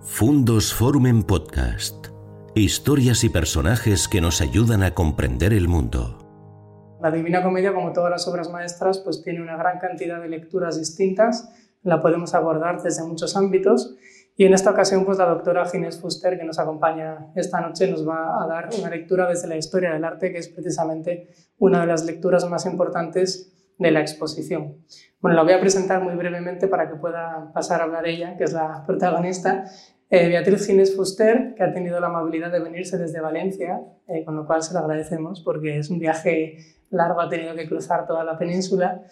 Fundos Forum en Podcast. Historias y personajes que nos ayudan a comprender el mundo. La Divina Comedia, como todas las obras maestras, pues tiene una gran cantidad de lecturas distintas. La podemos abordar desde muchos ámbitos. Y en esta ocasión, pues la doctora Ginés Fuster, que nos acompaña esta noche, nos va a dar una lectura desde la historia del arte, que es precisamente una de las lecturas más importantes de la exposición. Bueno, la voy a presentar muy brevemente para que pueda pasar a hablar ella, que es la protagonista. Eh, Beatriz Ginés Fuster, que ha tenido la amabilidad de venirse desde Valencia, eh, con lo cual se lo agradecemos porque es un viaje largo, ha tenido que cruzar toda la península.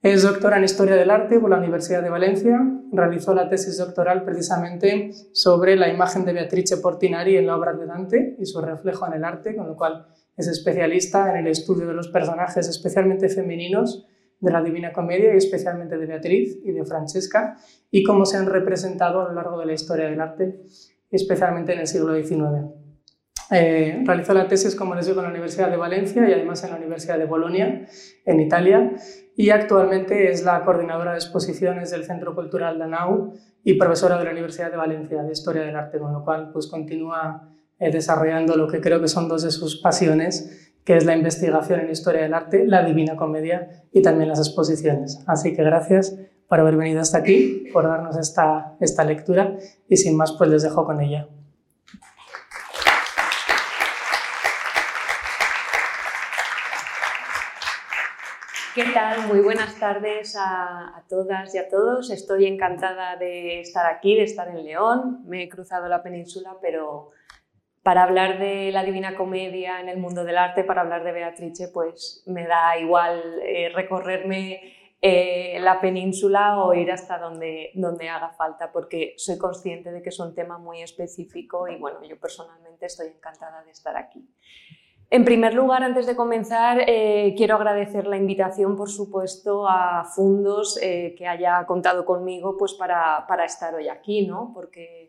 Es doctora en Historia del Arte por la Universidad de Valencia. Realizó la tesis doctoral precisamente sobre la imagen de Beatrice Portinari en la obra de Dante y su reflejo en el arte, con lo cual es especialista en el estudio de los personajes, especialmente femeninos, de la Divina Comedia y especialmente de Beatriz y de Francesca, y cómo se han representado a lo largo de la historia del arte, especialmente en el siglo XIX. Eh, realizó la tesis, como les digo, en la Universidad de Valencia y además en la Universidad de Bolonia, en Italia, y actualmente es la coordinadora de exposiciones del Centro Cultural Danau y profesora de la Universidad de Valencia de Historia del Arte, con lo cual pues, continúa eh, desarrollando lo que creo que son dos de sus pasiones, que es la investigación en historia del arte, la Divina Comedia y también las exposiciones. Así que gracias por haber venido hasta aquí, por darnos esta, esta lectura y sin más pues les dejo con ella. ¿Qué tal? Muy buenas tardes a, a, todas y a todos. Estoy encantada de estar aquí, de estar en León. Me he cruzado la península, pero para hablar de la Divina Comedia en el mundo del arte, para hablar de Beatrice, pues me da igual eh, recorrerme eh, la península o ir hasta donde, donde haga falta, porque soy consciente de que es un tema muy específico y bueno, yo personalmente estoy encantada de estar aquí. En primer lugar, antes de comenzar, eh, quiero agradecer la invitación, por supuesto, a Fundos que haya contado conmigo pues, para, para estar hoy aquí, ¿no? porque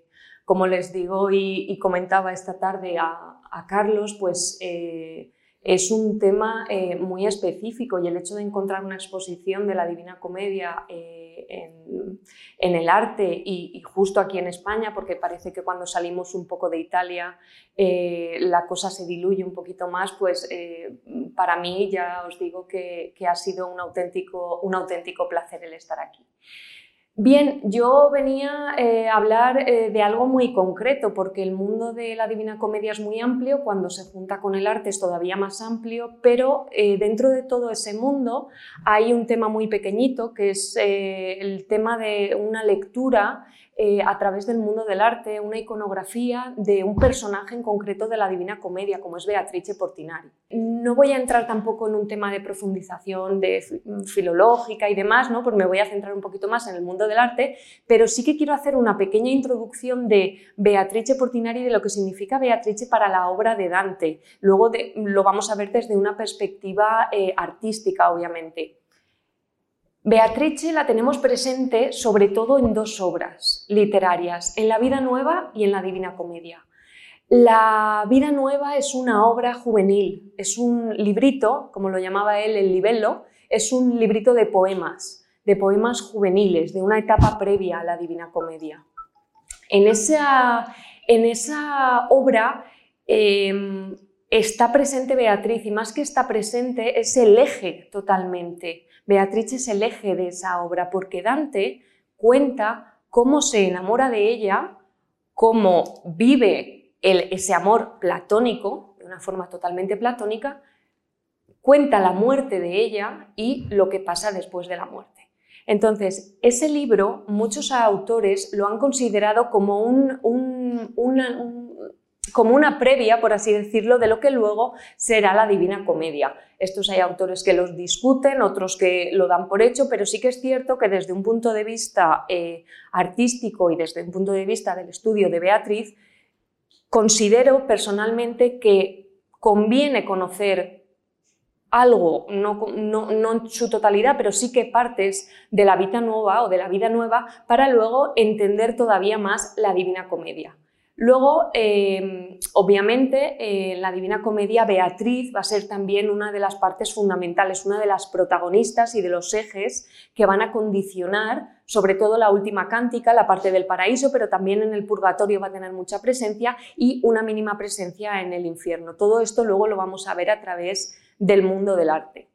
como les digo y, comentaba esta tarde a, Carlos, pues eh, es un tema eh, muy específico y el hecho de encontrar una exposición de la Divina Comedia eh, en, el arte y, justo aquí en España, porque parece que cuando salimos un poco de Italia la cosa se diluye un poquito más, pues para mí ya os digo que, que ha sido un auténtico, un auténtico placer el estar aquí. Bien, yo venía eh, a hablar eh, de algo muy concreto, porque el mundo de la Divina Comedia es muy amplio, cuando se junta con el arte es todavía más amplio, pero eh, dentro de todo ese mundo hay un tema muy pequeñito, que es el tema de una lectura eh, a través del mundo del arte una iconografía de un personaje en concreto de la Divina Comedia, como es Beatrice Portinari. No voy a entrar tampoco en un tema de profundización de filológica y demás, ¿no? me voy a centrar un poquito más en el mundo del arte, pero sí que quiero hacer una pequeña introducción de Beatrice Portinari de lo que significa Beatrice para la obra de Dante. Luego lo vamos a ver desde una perspectiva eh, artística, obviamente. Beatrice la tenemos presente sobre todo en dos obras literarias, en La Vida Nueva y en La Divina Comedia. La Vida Nueva es una obra juvenil, es un librito, como lo llamaba él el libello, es un librito de poemas, de poemas juveniles, de una etapa previa a la Divina Comedia. En esa, en esa obra em, está presente Beatriz y más que está presente es el eje totalmente Beatriz es el eje de esa obra porque Dante cuenta cómo se enamora de ella, cómo vive ese amor platónico, de una forma totalmente platónica, cuenta la muerte de ella y lo que pasa después de la muerte. Entonces, ese libro muchos autores lo han considerado como un, un, como una previa, por así decirlo, de lo que luego será la Divina Comedia. Estos hay autores que los discuten, otros que lo dan por hecho, pero sí que es cierto que desde un punto de vista eh, artístico y desde un punto de vista del estudio de Beatriz, considero personalmente que conviene conocer algo, no, no, su totalidad, pero sí que partes de la vida nueva o de la vida nueva para luego entender todavía más la Divina Comedia. Luego, eh, obviamente, en eh, la Divina Comedia, Beatriz va a ser también una de las partes fundamentales, una de las protagonistas y de los ejes que van a condicionar, sobre todo la última cántica, la parte del paraíso, pero también en el purgatorio va a tener mucha presencia y una mínima presencia en el infierno. Todo esto luego lo vamos a ver a través del mundo del arte.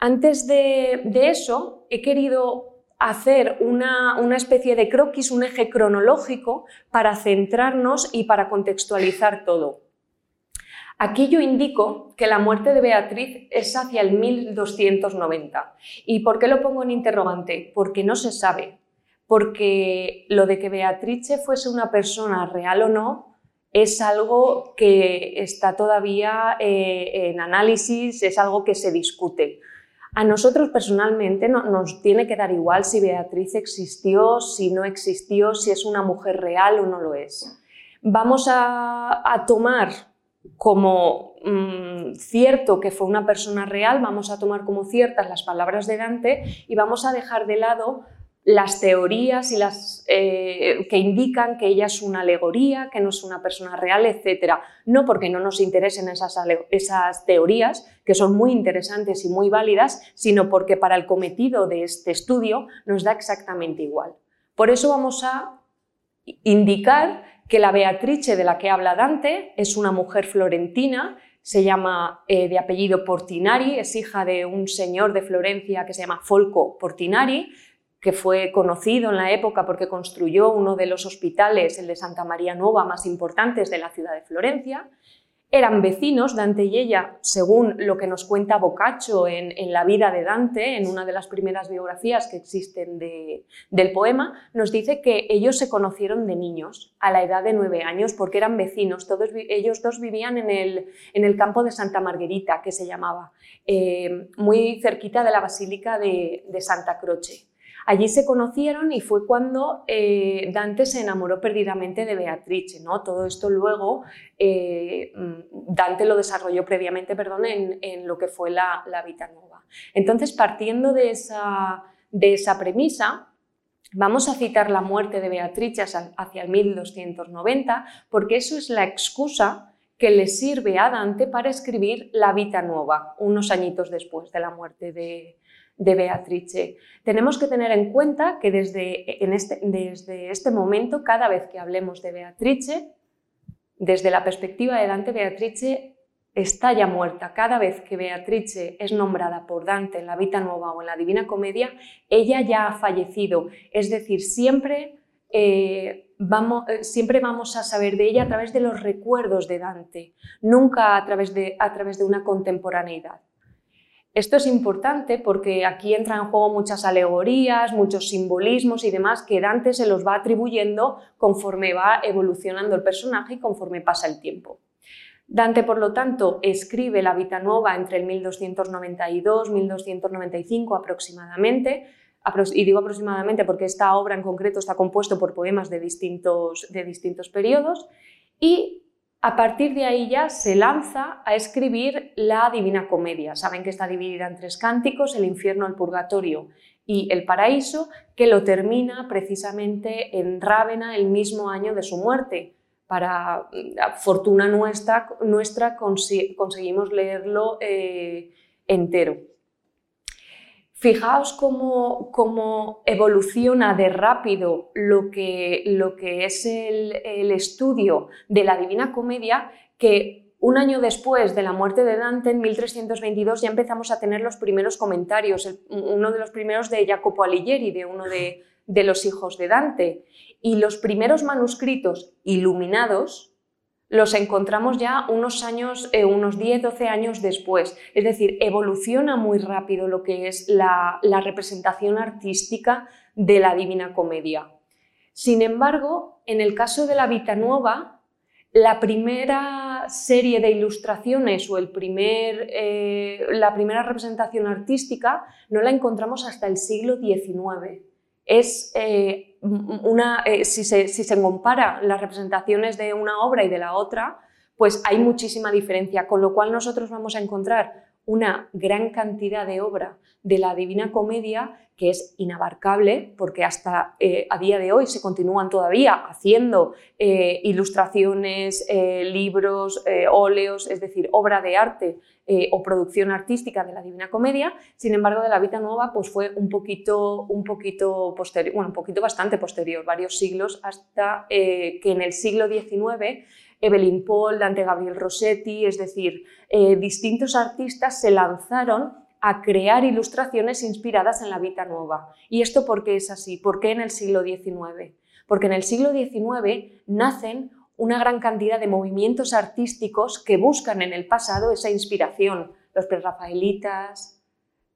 Antes de eso, he querido hacer una, especie de croquis, un eje cronológico para centrarnos y para contextualizar todo. Aquí yo indico que la muerte de Beatriz es hacia el 1290. ¿Y por qué lo pongo en interrogante? Porque no se sabe. Porque lo de que Beatrice fuese una persona real o no es algo que está todavía eh, en análisis, es algo que se discute. A nosotros personalmente nos tiene que dar igual si Beatriz existió, si no existió, si es una mujer real o no lo es. Vamos a, tomar como mm, cierto que fue una persona real, vamos a tomar como ciertas las palabras de Dante y vamos a dejar de lado las teorías y las, eh, que indican que ella es una alegoría, que no es una persona real, etc. No porque no nos interesen esas, esas teorías, que son muy interesantes y muy válidas, sino porque para el cometido de este estudio nos da exactamente igual. Por eso vamos a indicar que la Beatrice de la que habla Dante es una mujer florentina, se llama eh, de apellido Portinari, es hija de un señor de Florencia que se llama Folco Portinari, que fue conocido en la época porque construyó uno de los hospitales, el de Santa María Nueva, más importantes de la ciudad de Florencia. Eran vecinos, Dante y ella, según lo que nos cuenta Boccaccio en, la vida de Dante, en una de las primeras biografías que existen del poema, nos dice que ellos se conocieron de niños, a la edad de nueve años, porque eran vecinos. Todos, ellos dos vivían en el, en el, campo de Santa Margarita, que se llamaba, eh, muy cerquita de la Basílica de Santa Croce. Allí se conocieron y fue cuando eh, Dante se enamoró perdidamente de Beatrice. ¿no? Todo esto luego eh, mm, Dante lo desarrolló previamente perdón, en, lo que fue la, Vita Nueva. Entonces, partiendo de esa, de esa premisa, Vamos a citar la muerte de Beatrice hacia el 1290 porque eso es la excusa que le sirve a Dante para escribir la Vita Nueva, unos añitos después de la muerte de, de Beatrice. Tenemos que tener en cuenta que desde, este, desde este momento, cada vez que hablemos de Beatrice, desde la perspectiva de Dante, Beatrice está ya muerta. Cada vez que Beatrice es nombrada por Dante en la Vita Nueva o en la Divina Comedia, ella ya ha fallecido. Es decir, siempre, eh, vamos, eh, siempre vamos a saber de ella a través de los recuerdos de Dante, nunca a través de, a través de una contemporaneidad. Esto es importante porque aquí entran en juego muchas alegorías, muchos simbolismos y demás que Dante se los va atribuyendo conforme va evolucionando el personaje y conforme pasa el tiempo. Dante, por lo tanto, escribe la Vita Nueva entre el 1292-1295 aproximadamente, y digo aproximadamente porque esta obra en concreto está compuesto por poemas de distintos, de distintos periodos, y a partir de ahí ya se lanza a escribir la Divina Comedia. Saben que está dividida en tres cánticos, el infierno, el purgatorio y el paraíso, que lo termina precisamente en Rávena el mismo año de su muerte. Para fortuna nuestra, nuestra conseguimos leerlo eh, entero. Fijaos cómo, evoluciona de rápido lo que, lo que es el, estudio de la Divina Comedia, que un año después de la muerte de Dante, en 1322, ya empezamos a tener los primeros comentarios, uno de los primeros de Jacopo Alighieri, de uno de, de los hijos de Dante. Y los primeros manuscritos iluminados los encontramos ya unos años, eh, unos 10, 12 años después. Es decir, evoluciona muy rápido lo que es la, representación artística de la Divina Comedia. Sin embargo, en el caso de la Vita Nueva, la primera serie de ilustraciones o el primer, eh, la primera representación artística no la encontramos hasta el siglo XIX. Es eh, una, eh, si, se, compara las representaciones de una obra y de la otra, pues hay muchísima diferencia, con lo cual nosotros vamos a encontrar una gran cantidad de obra de la Divina Comedia que es inabarcable porque hasta eh, a día de hoy se continúan todavía haciendo eh, ilustraciones, eh, libros, óleos, es decir, obra de arte o producción artística de la Divina Comedia. Sin embargo, de la Vita Nueva pues fue un poquito, un poquito posterior, bueno, un poquito bastante posterior, varios siglos, hasta que en el siglo XIX Evelyn Paul, Dante Gabriel Rossetti, es decir, distintos artistas se lanzaron a crear ilustraciones inspiradas en la Vita Nueva. ¿Y esto por qué es así? ¿Por qué en el siglo XIX? Porque en el siglo XIX nacen una gran cantidad de movimientos artísticos que buscan en el pasado esa inspiración. Los prerrafaelitas,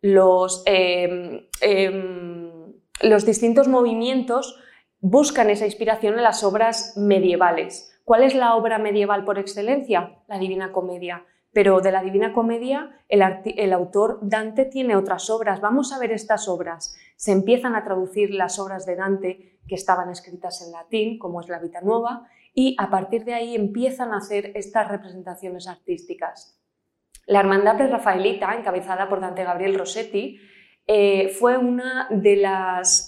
los, em, em, los distintos movimientos buscan esa inspiración en las obras medievales. ¿Cuál es la obra medieval por excelencia? La Divina Comedia. Pero de la Divina Comedia, el, autor Dante tiene otras obras. Vamos a ver estas obras. Se empiezan a traducir las obras de Dante que estaban escritas en latín, como es la Vita Nueva, y a partir de ahí empiezan a hacer estas representaciones artísticas. La Hermandad Rafaelita, encabezada por Dante Gabriel Rossetti, eh, fue una de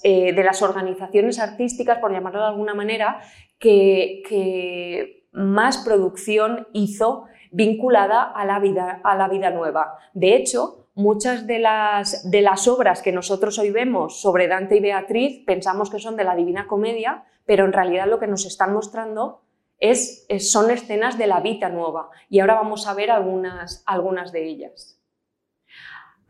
eh, de las, organizaciones artísticas, por llamarlo de alguna manera, que, más producción hizo vinculada a la vida, a la vida nueva. De hecho, muchas de las, de las obras que nosotros hoy vemos sobre Dante y Beatriz pensamos que son de la Divina Comedia, pero en realidad lo que nos están mostrando es, son escenas de la vida nueva. Y ahora vamos a ver algunas, algunas de ellas.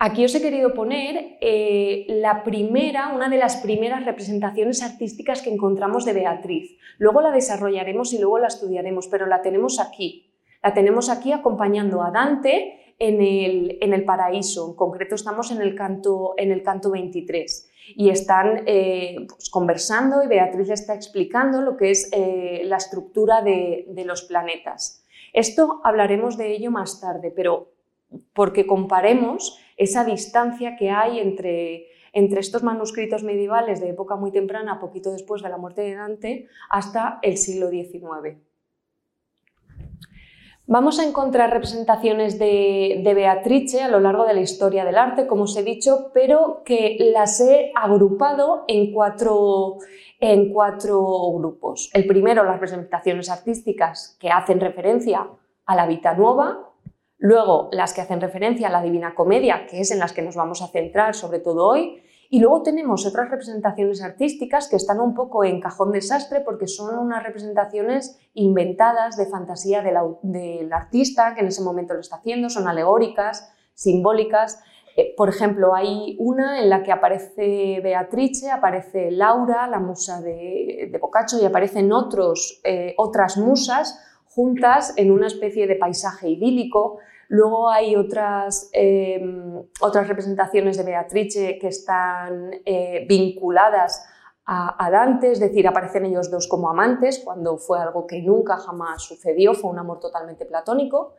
Aquí os he querido poner eh, la primera, una de las primeras representaciones artísticas que encontramos de Beatriz. Luego la desarrollaremos y luego la estudiaremos, pero la tenemos aquí. La tenemos aquí acompañando a Dante en el, en el paraíso, en concreto estamos en el canto, en el canto 23 y están eh, pues, conversando y Beatriz está explicando lo que es eh, la estructura de, los planetas. Esto hablaremos de ello más tarde, pero porque comparemos esa distancia que hay entre, entre estos manuscritos medievales de época muy temprana, poquito después de la muerte de Dante, hasta el siglo XIX. Vamos a encontrar representaciones de, Beatrice a lo largo de la historia del arte, como os he dicho, pero que las he agrupado en cuatro, en cuatro grupos. El primero, las representaciones artísticas que hacen referencia a la Vita Nueva, luego las que hacen referencia a la Divina Comedia, que es en las que nos vamos a centrar sobre todo hoy, y luego tenemos otras representaciones artísticas que están un poco en cajón desastre porque son unas representaciones inventadas de fantasía del, artista que en ese momento lo está haciendo, son alegóricas, simbólicas. Eh, por ejemplo, hay una en la que aparece Beatrice, aparece Laura, la musa de, Boccaccio, y aparecen otros, eh, otras musas juntas en una especie de paisaje idílico. Luego hay otras, em, otras representaciones de Beatrice que están eh, vinculadas a, Dante, es decir, aparecen ellos dos como amantes, cuando fue algo que nunca jamás sucedió, fue un amor totalmente platónico.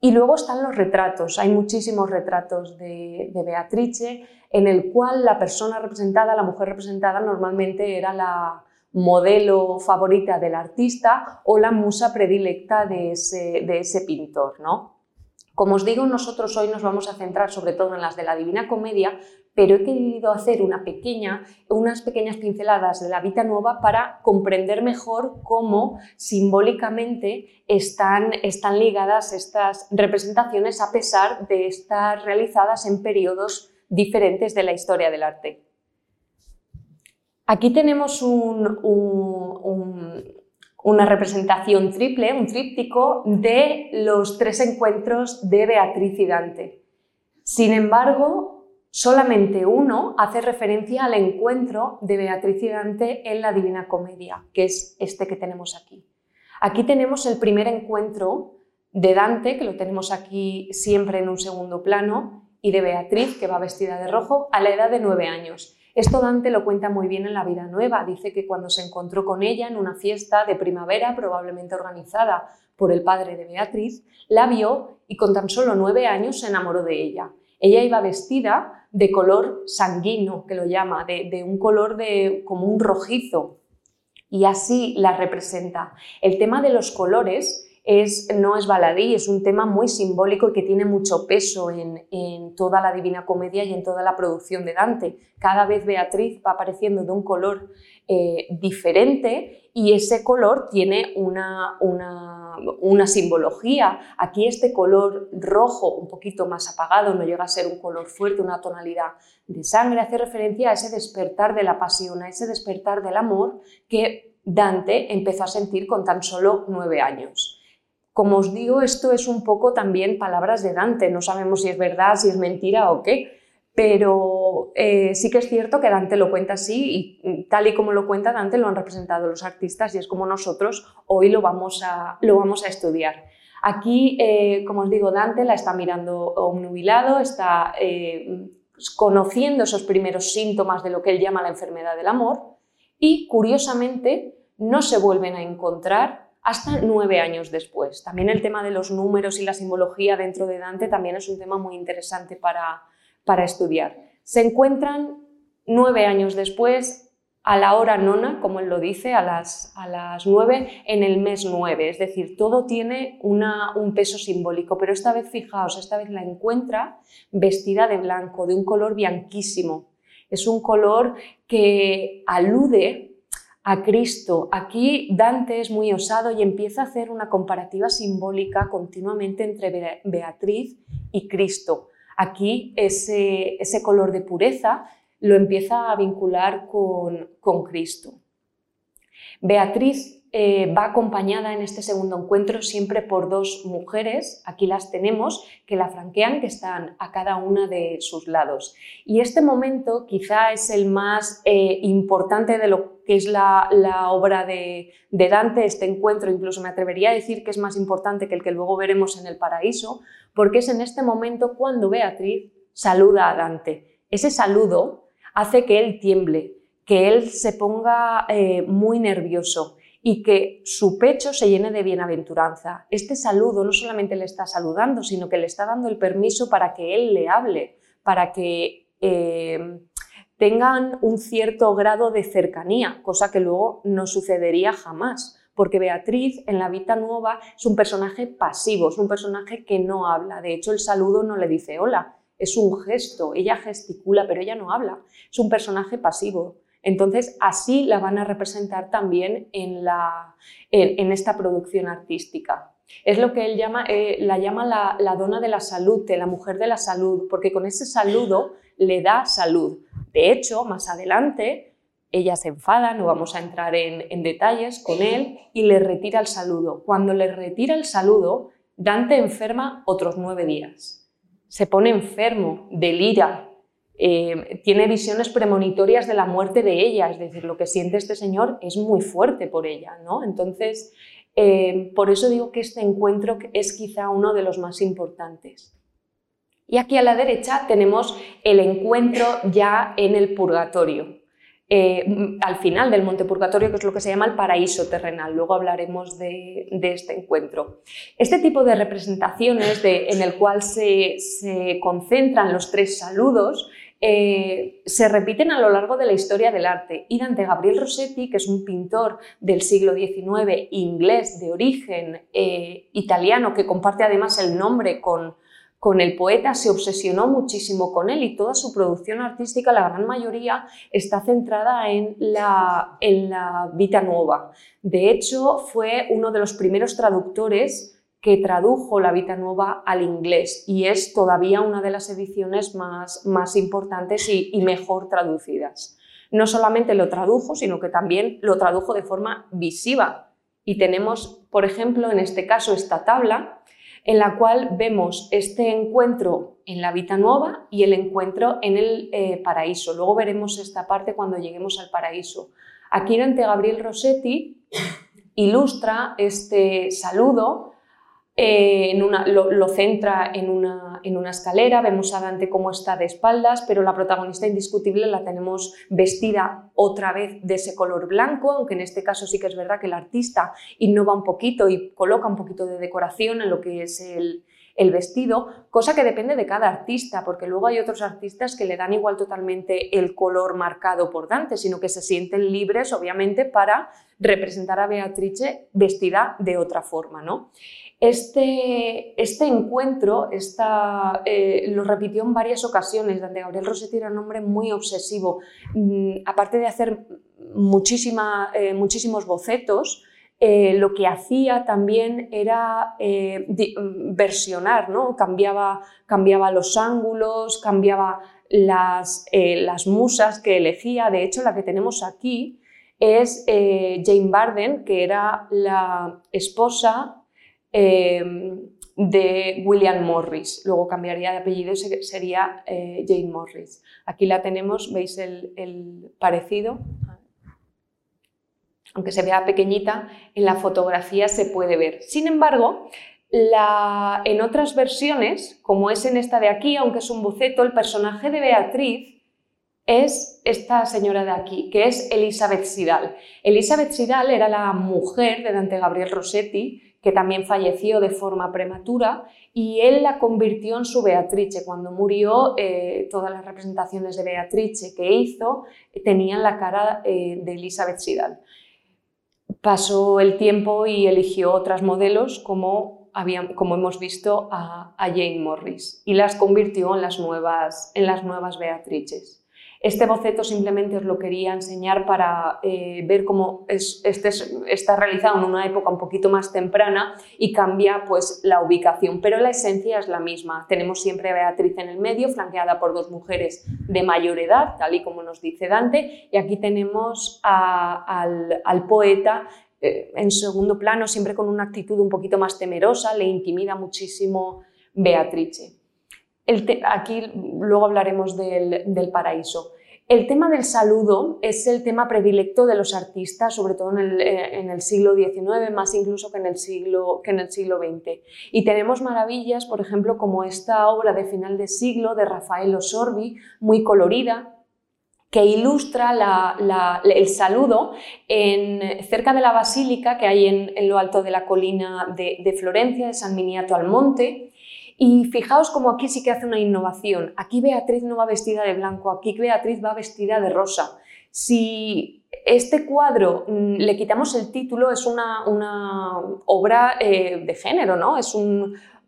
Y luego están los retratos, hay muchísimos retratos de, de Beatrice en el cual la persona representada, la mujer representada, normalmente era la, modelo favorita del artista o la musa predilecta de ese, de ese pintor. ¿no? Como os digo, nosotros hoy nos vamos a centrar sobre todo en las de la Divina Comedia, pero he querido hacer una pequeña, unas pequeñas pinceladas de la Vita Nueva para comprender mejor cómo simbólicamente están, están ligadas estas representaciones a pesar de estar realizadas en periodos diferentes de la historia del arte. Aquí tenemos un, una representación triple, un tríptico de los tres encuentros de Beatriz y Dante. Sin embargo, solamente uno hace referencia al encuentro de Beatriz y Dante en la Divina Comedia, que es este que tenemos aquí. Aquí tenemos el primer encuentro de Dante, que lo tenemos aquí siempre en un segundo plano, y de Beatriz, que va vestida de rojo, a la edad de nueve años. Esto Dante lo cuenta muy bien en La vida nueva. Dice que cuando se encontró con ella en una fiesta de primavera, probablemente organizada por el padre de Beatriz, la vio y con tan solo nueve años se enamoró de ella. Ella iba vestida de color sanguíneo, que lo llama, de, un color de, como un rojizo, y así la representa. El tema de los colores es, no es baladí, es un tema muy simbólico y que tiene mucho peso en, toda la Divina Comedia y en toda la producción de Dante. Cada vez Beatriz va apareciendo de un color eh, diferente y ese color tiene una, una, simbología. Aquí este color rojo, un poquito más apagado, no llega a ser un color fuerte, una tonalidad de sangre, hace referencia a ese despertar de la pasión, a ese despertar del amor que Dante empezó a sentir con tan solo nueve años. Como os digo, esto es un poco también palabras de Dante, no sabemos si es verdad, si es mentira o qué, pero eh, sí que es cierto que Dante lo cuenta así y tal y como lo cuenta Dante lo han representado los artistas y es como nosotros hoy lo vamos a, lo vamos a estudiar. Aquí, eh, como os digo, Dante la está mirando obnubilado, está eh, conociendo esos primeros síntomas de lo que él llama la enfermedad del amor y, curiosamente, no se vuelven a encontrar hasta nueve años después. También el tema de los números y la simbología dentro de Dante también es un tema muy interesante para, para estudiar. Se encuentran nueve años después, a la hora nona, como él lo dice, a las, a las nueve, en el mes nueve. Es decir, todo tiene un peso simbólico, pero esta vez, fijaos, esta vez la encuentra vestida de blanco, de un color bianquísimo. Es un color que alude a Cristo. Aquí Dante es muy osado y empieza a hacer una comparativa simbólica continuamente entre Beatriz y Cristo. Aquí ese, ese color de pureza lo empieza a vincular con, con Cristo. Beatriz eh, va acompañada en este segundo encuentro siempre por dos mujeres, aquí las tenemos, que la franquean, que están a cada una de sus lados. Y este momento quizá es el más eh, importante de lo que es la, obra de, de, Dante, este encuentro, incluso me atrevería a decir que es más importante que el que luego veremos en el paraíso, porque es en este momento cuando Beatriz saluda a Dante. Ese saludo hace que él tiemble, que él se ponga eh, muy nervioso y que su pecho se llene de bienaventuranza. Este saludo no solamente le está saludando, sino que le está dando el permiso para que él le hable, para que eh, tengan un cierto grado de cercanía, cosa que luego no sucedería jamás, porque Beatriz en la Vita Nueva es un personaje pasivo, es un personaje que no habla. De hecho, el saludo no le dice hola, es un gesto, ella gesticula, pero ella no habla, es un personaje pasivo. Entonces, así la van a representar también en, esta producción artística. Es lo que él llama, eh, la llama la, dona de la salud, la mujer de la salud, porque con ese saludo le da salud. De hecho, más adelante, ella se enfada, no vamos a entrar en, en detalles con él, y le retira el saludo. Cuando le retira el saludo, Dante enferma otros nueve días. Se pone enfermo, delira, eh, tiene visiones premonitorias de la muerte de ella, es decir, lo que siente este señor es muy fuerte por ella, ¿no? Entonces, eh, por eso digo que este encuentro es quizá uno de los más importantes. Y aquí a la derecha tenemos el encuentro ya en el purgatorio. Eh, al final del Monte Purgatorio, que es lo que se llama el paraíso terrenal. Luego hablaremos de, este encuentro. Este tipo de representaciones en el cual se, se concentran los tres saludos eh, se repiten a lo largo de la historia del arte. Y Dante Gabriel Rossetti, que es un pintor del siglo XIX, inglés de origen eh, italiano, que comparte además el nombre con, con el poeta, se obsesionó muchísimo con él y toda su producción artística, la gran mayoría, está centrada en la, en la Vita Nuova. De hecho, fue uno de los primeros traductores que tradujo la Vita Nueva al inglés y es todavía una de las ediciones más, más importantes y, mejor traducidas. No solamente lo tradujo, sino que también lo tradujo de forma visiva. Y tenemos, por ejemplo, en este caso, esta tabla en la cual vemos este encuentro en la Vita Nueva y el encuentro en el eh, paraíso. Luego veremos esta parte cuando lleguemos al paraíso. Aquí Dante Gabriel Rossetti ilustra este saludo eh, lo, centra en una, escalera, vemos a Dante cómo está de espaldas, pero la protagonista indiscutible la tenemos vestida otra vez de ese color blanco, aunque en este caso sí que es verdad que el artista innova un poquito y coloca un poquito de decoración en lo que es el, el vestido, cosa que depende de cada artista, porque luego hay otros artistas que le dan igual totalmente el color marcado por Dante, sino que se sienten libres, obviamente, para representar a Beatrice vestida de otra forma. ¿no? Este, este encuentro eh, lo repitió en varias ocasiones. Dante Gabriel Rossetti era un hombre muy obsesivo. Mm, aparte de hacer muchísima, eh, muchísimos bocetos, eh, lo que hacía también era versionar, ¿no? cambiaba, cambiaba los ángulos, cambiaba las, las musas que elegía. De hecho, la que tenemos aquí es Jane Barden, que era la esposa Em, de William Morris. Luego cambiaría de apellido y sería eh, Jane Morris. Aquí la tenemos, veis el, parecido. Aunque se vea pequeñita, en la fotografía se puede ver. Sin embargo, en otras versiones, como es en esta de aquí, aunque es un boceto, el personaje de Beatriz es esta señora de aquí, que es Elizabeth Sidal. Elizabeth Sidal era la mujer de Dante Gabriel Rossetti, que también falleció de forma prematura, y él la convirtió en su Beatrice. Cuando murió, eh, todas las representaciones de Beatrice que hizo tenían la cara eh, de Elizabeth Sidal. Pasó el tiempo y eligió otras modelos como, como hemos visto a, a, Jane Morris y las convirtió en las nuevas, en las nuevas Beatrices. Este boceto simplemente os lo quería enseñar para eh, ver cómo este está realizado en una época un poquito más temprana y cambia pues, la ubicación, pero la esencia es la misma. Tenemos siempre a Beatriz en el medio, flanqueada por dos mujeres de mayor edad, tal y como nos dice Dante, y aquí tenemos al, poeta eh, en segundo plano, siempre con una actitud un poquito más temerosa, le intimida muchísimo Beatrice aquí luego hablaremos del, paraíso. El tema del saludo es el tema predilecto de los artistas, sobre todo en el, eh, siglo XIX, más incluso que en, el siglo, que en el siglo XX. Y tenemos maravillas, por ejemplo, como esta obra de final de siglo de Rafael Osorbi, muy colorida, que ilustra el saludo en, cerca de la basílica que hay en, lo alto de la colina de, de Florencia, de San Miniato al Monte, y fijaos como aquí sí que hace una innovación. Aquí Beatriz no va vestida de blanco, aquí Beatriz va vestida de rosa. Si este cuadro mm, le quitamos el título, es una, obra eh, de género, ¿no?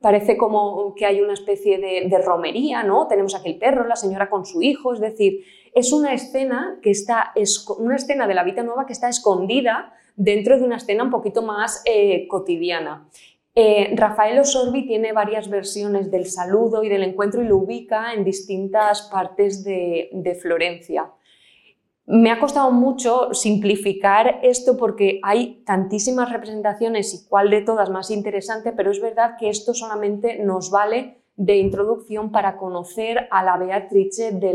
Parece como que hay una especie de, romería, ¿no? Tenemos aquí el perro, la señora con su hijo, es decir, es una escena que está, una escena de la vida nueva que está escondida dentro de una escena un poquito más eh, cotidiana. Eh, Rafael Osorbi tiene varias versiones del saludo y del encuentro y lo ubica en distintas partes de, Florencia. Me ha costado mucho simplificar esto porque hay tantísimas representaciones y cuál de todas más interesante, pero es verdad que esto solamente nos vale de introducción para conocer a la Beatrice de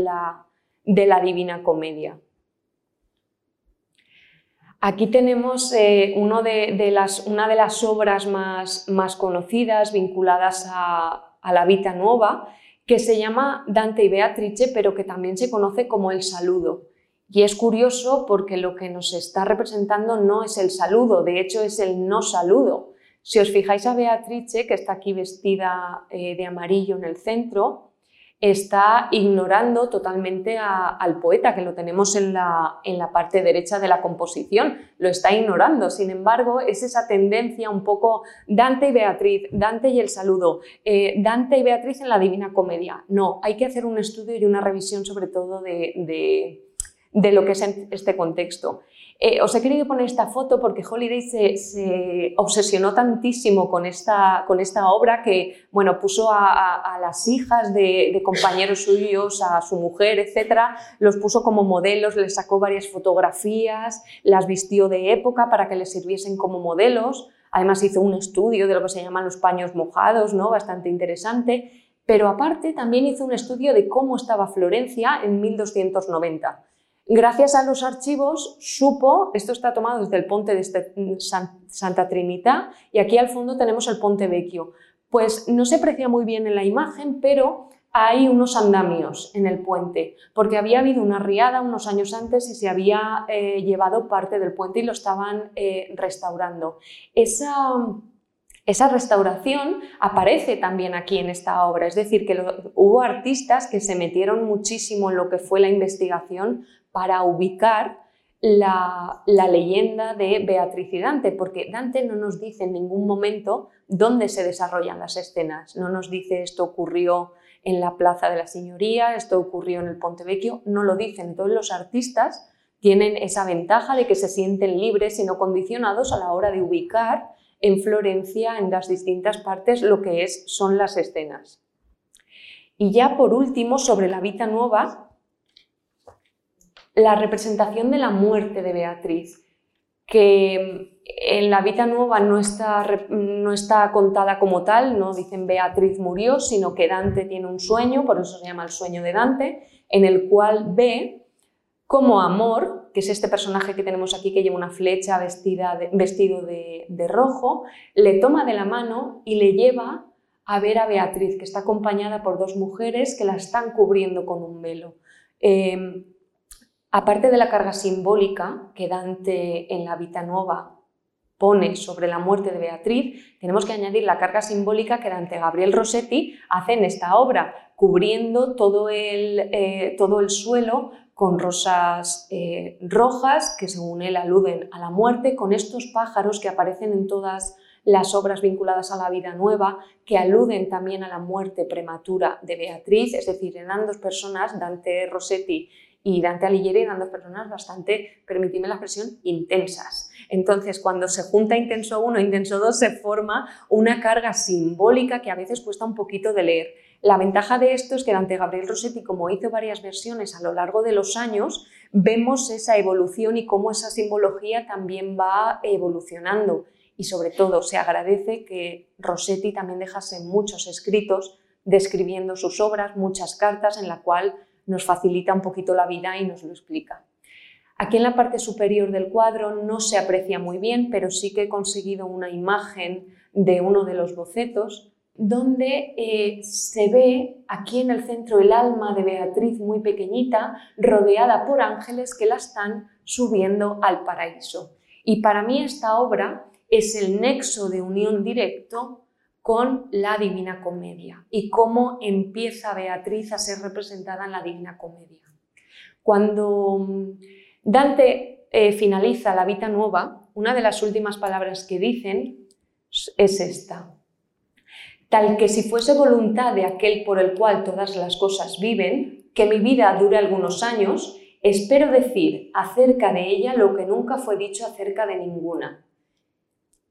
la Divina Comedia. Aquí tenemos eh, una de las obras más, conocidas vinculadas a, la Vita Nueva, que se llama Dante y Beatrice, pero que también se conoce como el saludo. Y es curioso porque lo que nos está representando no es el saludo, de hecho es el no saludo. Si os fijáis a Beatrice, que está aquí vestida eh, de amarillo en el centro, está ignorando totalmente al poeta, que lo tenemos en la, parte derecha de la composición, lo está ignorando. Sin embargo, es esa tendencia un poco Dante y Beatriz, Dante y el saludo, eh, Dante y Beatriz en la Divina Comedia. No, hay que hacer un estudio y una revisión sobre todo de, de lo que es este contexto. Eh, os he querido poner esta foto porque Holiday se, obsesionó tantísimo con esta, obra que bueno, puso a, las hijas de, compañeros suyos, a su mujer, etcétera, los puso como modelos, les sacó varias fotografías, las vistió de época para que les sirviesen como modelos. Además hizo un estudio de lo que se llaman los paños mojados, ¿no? bastante interesante. Pero aparte también hizo un estudio de cómo estaba Florencia en 1290 Gracias a los archivos supo, esto está tomado desde el ponte de Santa Trinidad y aquí al fondo tenemos el Ponte Vecchio. Pues no se aprecia muy bien en la imagen, pero hay unos andamios en el puente, porque había habido una riada unos años antes y se había eh, llevado parte del puente y lo estaban eh, restaurando. Esa, Esa restauración aparece también aquí en esta obra, es decir, que hubo artistas que se metieron muchísimo en lo que fue la investigación para ubicar la, leyenda de Beatriz y Dante, porque Dante no nos dice en ningún momento dónde se desarrollan las escenas, no nos dice esto ocurrió en la Plaza de la Señoría, esto ocurrió en el Ponte Vecchio, no lo dicen. Entonces los artistas tienen esa ventaja de que se sienten libres y no condicionados a la hora de ubicar en Florencia, en las distintas partes, lo que es, son las escenas. Y ya por último, sobre la Vita Nueva, la representación de la muerte de Beatriz, que en la Vita Nueva no está, no está contada como tal, no dicen Beatriz murió, sino que Dante tiene un sueño, por eso se llama el sueño de Dante, en el cual ve como Amor, que es este personaje que tenemos aquí que lleva una flecha vestida vestido de, rojo, le toma de la mano y le lleva a ver a Beatriz, que está acompañada por dos mujeres que la están cubriendo con un velo. Em, aparte de la carga simbólica que Dante en la Vita Nueva pone sobre la muerte de Beatriz, tenemos que añadir la carga simbólica que Dante Gabriel Rossetti hace en esta obra, cubriendo todo el, eh, todo el suelo con rosas eh, rojas que según él aluden a la muerte, con estos pájaros que aparecen en todas las obras vinculadas a la vida nueva, que aluden también a la muerte prematura de Beatriz, es decir, eran dos personas, Dante Rossetti y Dante Alighieri, eran dos personas bastante, permitidme la expresión, intensas. Entonces, cuando se junta intenso 1 e intenso 2, se forma una carga simbólica que a veces cuesta un poquito de leer. La ventaja de esto es que Dante Gabriel Rossetti, como hizo varias versiones a lo largo de los años, vemos esa evolución y cómo esa simbología también va evolucionando. Y sobre todo se agradece que Rossetti también dejase muchos escritos describiendo sus obras, muchas cartas en la cual nos facilita un poquito la vida y nos lo explica. Aquí en la parte superior del cuadro no se aprecia muy bien, pero sí que he conseguido una imagen de uno de los bocetos donde eh, se ve aquí en el centro el alma de Beatriz muy pequeñita, rodeada por ángeles que la están subiendo al paraíso. Y para mí esta obra es el nexo de unión directo con la Divina Comedia y cómo empieza Beatriz a ser representada en la Divina Comedia. Cuando mm, Dante eh, finaliza la Vita Nueva, una de las últimas palabras que dicen es esta tal que si fuese voluntad de aquel por el cual todas las cosas viven, que mi vida dure algunos años, espero decir acerca de ella lo que nunca fue dicho acerca de ninguna.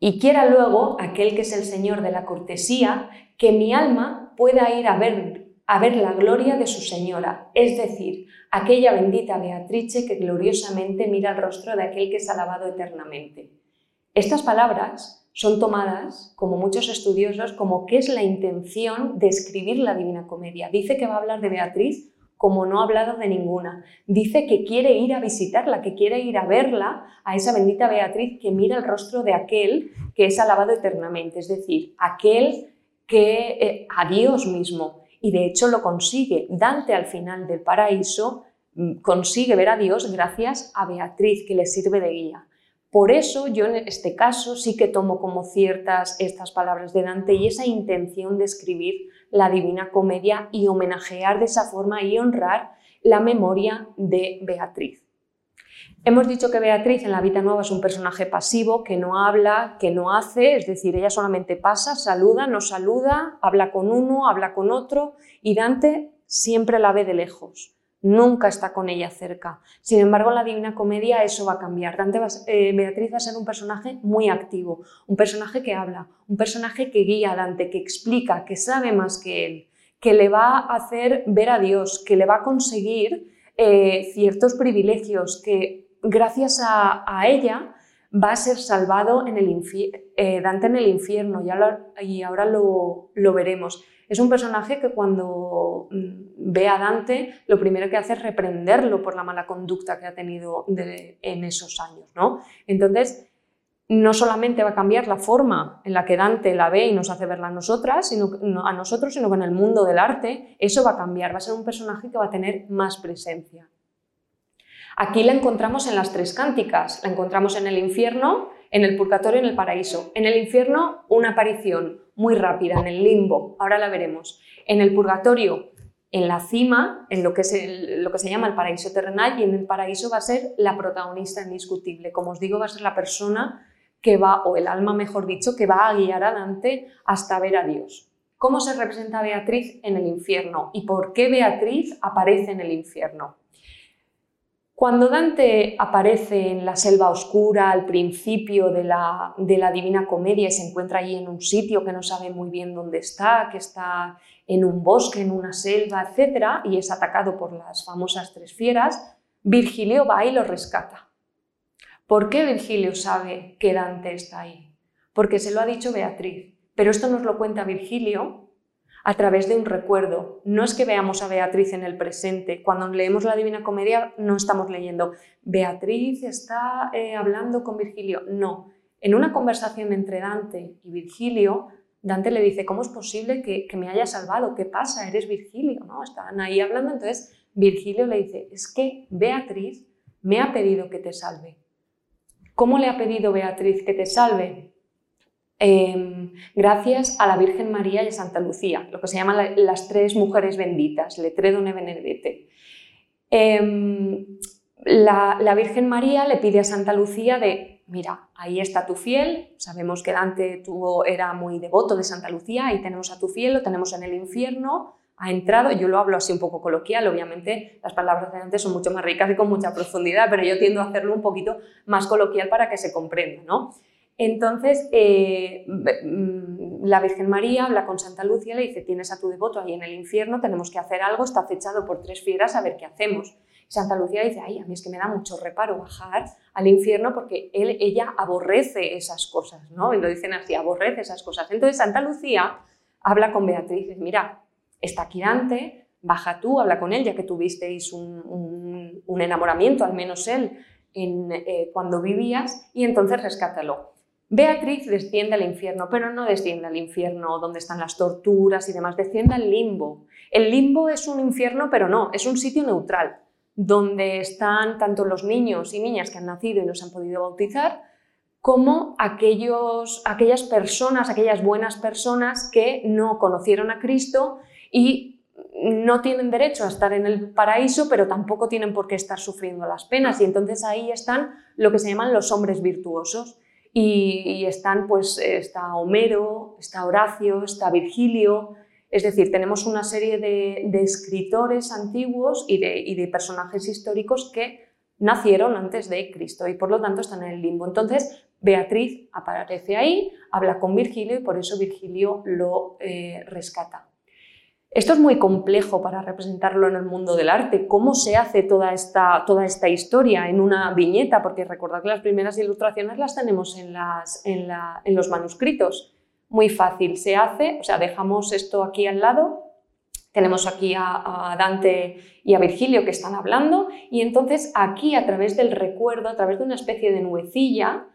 Y quiera luego aquel que es el Señor de la cortesía, que mi alma pueda ir a ver, a ver la gloria de su Señora, es decir, aquella bendita Beatrice que gloriosamente mira el rostro de aquel que es alabado eternamente. Estas palabras son tomadas, como muchos estudiosos, como qué es la intención de escribir la Divina Comedia. Dice que va a hablar de Beatriz como no ha hablado de ninguna. Dice que quiere ir a visitarla, que quiere ir a verla, a esa bendita Beatriz que mira el rostro de aquel que es alabado eternamente, es decir, aquel que eh, a Dios mismo. Y de hecho lo consigue. Dante al final del paraíso mm, consigue ver a Dios gracias a Beatriz, que le sirve de guía. Por eso yo en este caso sí que tomo como ciertas estas palabras de Dante y esa intención de escribir la Divina Comedia y homenajear de esa forma y honrar la memoria de Beatriz. Hemos dicho que Beatriz en la Vida Nueva es un personaje pasivo, que no habla, que no hace, es decir, ella solamente pasa, saluda, no saluda, habla con uno, habla con otro y Dante siempre la ve de lejos nunca está con ella cerca. Sin embargo, en la Divina Comedia eso va a cambiar. Dante eh, Beatriz va a ser un personaje muy activo, un personaje que habla, un personaje que guía a Dante, que explica, que sabe más que él, que le va a hacer ver a Dios, que le va a conseguir eh, ciertos privilegios, que gracias a, ella va a ser salvado en el eh, Dante en el infierno, y ahora lo, lo veremos. Es un personaje que cuando mm, ve a Dante, lo primero que hace es reprenderlo por la mala conducta que ha tenido en esos años. ¿no? Entonces, no solamente va a cambiar la forma en la que Dante la ve y nos hace verla a nosotras, sino, a nosotros, sino que en el mundo del arte eso va a cambiar, va a ser un personaje que va a tener más presencia. Aquí la encontramos en las tres cánticas, la encontramos en el infierno, En el purgatorio, en el paraíso. En el infierno, una aparición muy rápida, en el limbo, ahora la veremos. En el purgatorio, en la cima, en lo que, lo que se llama el paraíso terrenal, y en el paraíso va a ser la protagonista indiscutible. Como os digo, va a ser la persona que va, o el alma mejor dicho, que va a guiar a Dante hasta ver a Dios. ¿Cómo se representa Beatriz en el infierno y por qué Beatriz aparece en el infierno? Cuando Dante aparece en la selva oscura al principio de la, de la, Divina Comedia y se encuentra allí en un sitio que no sabe muy bien dónde está, que está en un bosque, en una selva, etc., y es atacado por las famosas tres fieras, Virgilio va y lo rescata. ¿Por qué Virgilio sabe que Dante está ahí? Porque se lo ha dicho Beatriz. Pero esto nos lo cuenta Virgilio a través de un recuerdo. No es que veamos a Beatriz en el presente. Cuando leemos la Divina Comedia no estamos leyendo Beatriz está eh, hablando con Virgilio. No. En una conversación entre Dante y Virgilio, Dante le dice, ¿cómo es posible que, me haya salvado? ¿Qué pasa? Eres Virgilio, ¿no? Están ahí hablando. Entonces Virgilio le dice, es que Beatriz me ha pedido que te salve. ¿Cómo le ha pedido Beatriz que te salve? Em, gracias a la Virgen María y a Santa Lucía, lo que se llaman las tres mujeres benditas, Letredo e Benedete. Em, la, la, Virgen María le pide a Santa Lucía de, mira, ahí está tu fiel, sabemos que Dante tuvo, era muy devoto de Santa Lucía, ahí tenemos a tu fiel, lo tenemos en el infierno, ha entrado, yo lo hablo así un poco coloquial, obviamente las palabras de Dante son mucho más ricas y con mucha profundidad, pero yo tiendo a hacerlo un poquito más coloquial para que se comprenda, ¿no? Entonces, eh, mm, la Virgen María habla con Santa Lucía, le dice, tienes a tu devoto ahí en el infierno, tenemos que hacer algo, está fechado por tres fieras, a ver qué hacemos. Santa Lucía dice, ay, a mí es que me da mucho reparo bajar al infierno porque él, ella aborrece esas cosas, ¿no? Y lo dicen así, aborrece esas cosas. Entonces Santa Lucía habla con Beatriz, dice, mira, está aquí baja tú, habla con él, ya que tuvisteis un, enamoramiento, al menos él, eh, cuando vivías, y entonces rescátalo. Beatriz desciende al infierno, pero no desciende al infierno donde están las torturas y demás, desciende al limbo. El limbo es un infierno, pero no, es un sitio neutral, donde están tanto los niños y niñas que han nacido y no se han podido bautizar, como aquellos, aquellas personas, aquellas buenas personas que no conocieron a Cristo y no tienen derecho a estar en el paraíso, pero tampoco tienen por qué estar sufriendo las penas. Y entonces ahí están lo que se llaman los hombres virtuosos y, están, pues, está Homero, está Horacio, está Virgilio, es decir, tenemos una serie de, escritores antiguos y de, personajes históricos que nacieron antes de Cristo y por lo tanto están en el limbo. Entonces, Beatriz aparece ahí, habla con Virgilio y por eso Virgilio lo eh, rescata. Esto es muy complejo para representarlo en el mundo del arte. ¿Cómo se hace toda esta, toda esta historia en una viñeta? Porque recordad que las primeras ilustraciones las tenemos en, los manuscritos. Muy fácil se hace, o sea, dejamos esto aquí al lado, tenemos aquí a, a, Dante y a Virgilio que están hablando y entonces aquí a través del recuerdo, a través de una especie de nubecilla,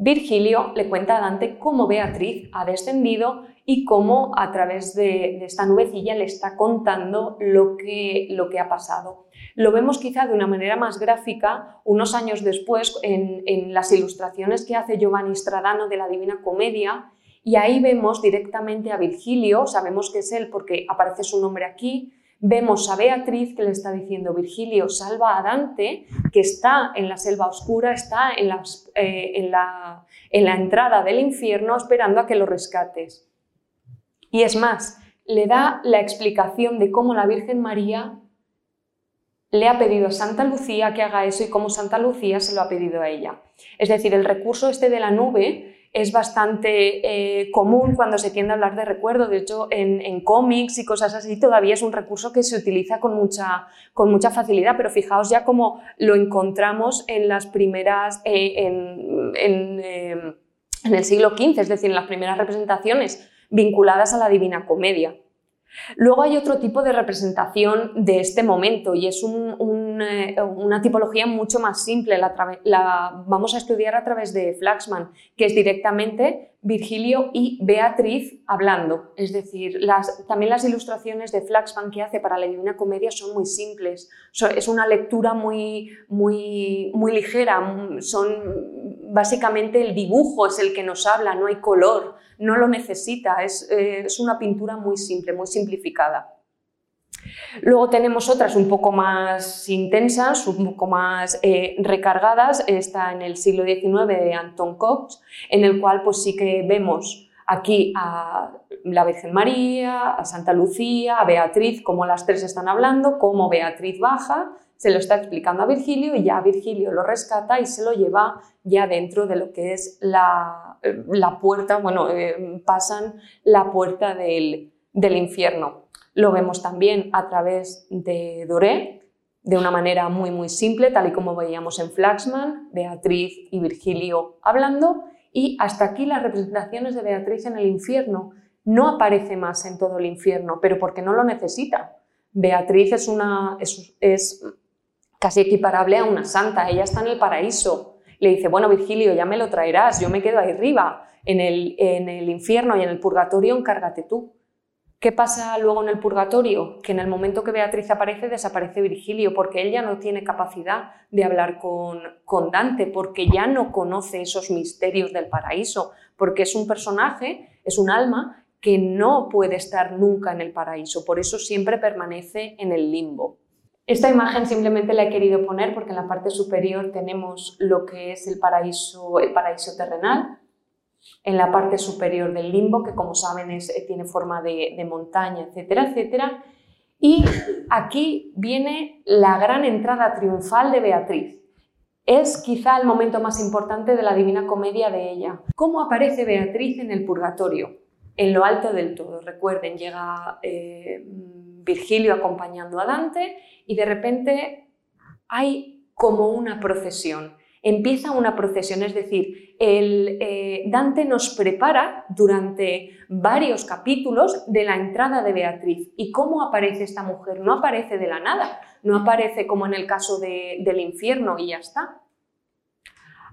Virgilio le cuenta a Dante cómo Beatriz ha descendido y cómo a través de, esta nubecilla le está contando lo que, lo que, ha pasado. Lo vemos quizá de una manera más gráfica unos años después en, las ilustraciones que hace Giovanni Stradano de la Divina Comedia y ahí vemos directamente a Virgilio, sabemos que es él porque aparece su nombre aquí, vemos a Beatriz que le está diciendo, Virgilio, salva a Dante, que está en la selva oscura, está en, eh, en, la, en la entrada del infierno esperando a que lo rescates. Y es más, le da la explicación de cómo la Virgen María le ha pedido a Santa Lucía que haga eso y cómo Santa Lucía se lo ha pedido a ella. Es decir, el recurso este de la nube es bastante eh, común cuando se tiende a hablar de recuerdo. De hecho, en, cómics y cosas así todavía es un recurso que se utiliza con mucha, con mucha facilidad, pero fijaos ya cómo lo encontramos en las primeras, eh, en, eh, en el siglo XV, es decir, en las primeras representaciones vinculadas a la Divina Comedia. Luego hay otro tipo de representación de este momento y es un, una tipología mucho más simple, la, vamos a estudiar a través de Flaxman, que es directamente Virgilio y Beatriz hablando. Es decir, también las ilustraciones de Flaxman que hace para la Divina Comedia son muy simples, es una lectura muy, muy, muy ligera, son básicamente el dibujo es el que nos habla, no hay color, no lo necesita, es, eh, es una pintura muy simple, muy simplificada. Luego tenemos otras un poco más intensas, un poco más eh, recargadas. Está en el siglo XIX de Anton Cox, en el cual pues sí que vemos aquí a la Virgen María, a Santa Lucía, a Beatriz, como las tres están hablando, cómo Beatriz baja, se lo está explicando a Virgilio y ya Virgilio lo rescata y se lo lleva ya dentro de lo que es la, puerta, bueno, eh, pasan la puerta del infierno. Lo vemos también a través de Doré, de una manera muy muy simple, tal y como veíamos en Flaxman, Beatriz y Virgilio hablando, y hasta aquí las representaciones de Beatriz en el infierno. No aparece más en todo el infierno, pero porque no lo necesita. Beatriz es, una, es, casi equiparable a una santa, ella está en el paraíso. Le dice, bueno, Virgilio, ya me lo traerás, yo me quedo ahí arriba, en el, en el infierno y en el purgatorio, encárgate tú. ¿Qué pasa luego en el purgatorio? Que en el momento que Beatriz aparece, desaparece Virgilio, porque él ya no tiene capacidad de hablar con, con, Dante, porque ya no conoce esos misterios del paraíso, porque es un personaje, es un alma que no puede estar nunca en el paraíso, por eso siempre permanece en el limbo. Esta imagen simplemente la he querido poner porque en la parte superior tenemos lo que es el paraíso, el paraíso terrenal, en la parte superior del limbo, que como saben es, eh, tiene forma de, montaña, etcétera, etcétera. Y aquí viene la gran entrada triunfal de Beatriz. Es quizá el momento más importante de la Divina Comedia de ella. ¿Cómo aparece Beatriz en el purgatorio? En lo alto del todo. Recuerden, llega eh, Virgilio acompañando a Dante y de repente hay como una procesión empieza una procesión, es decir, el, eh, Dante nos prepara durante varios capítulos de la entrada de Beatriz. ¿Y cómo aparece esta mujer? No aparece de la nada, no aparece como en el caso del infierno y ya está.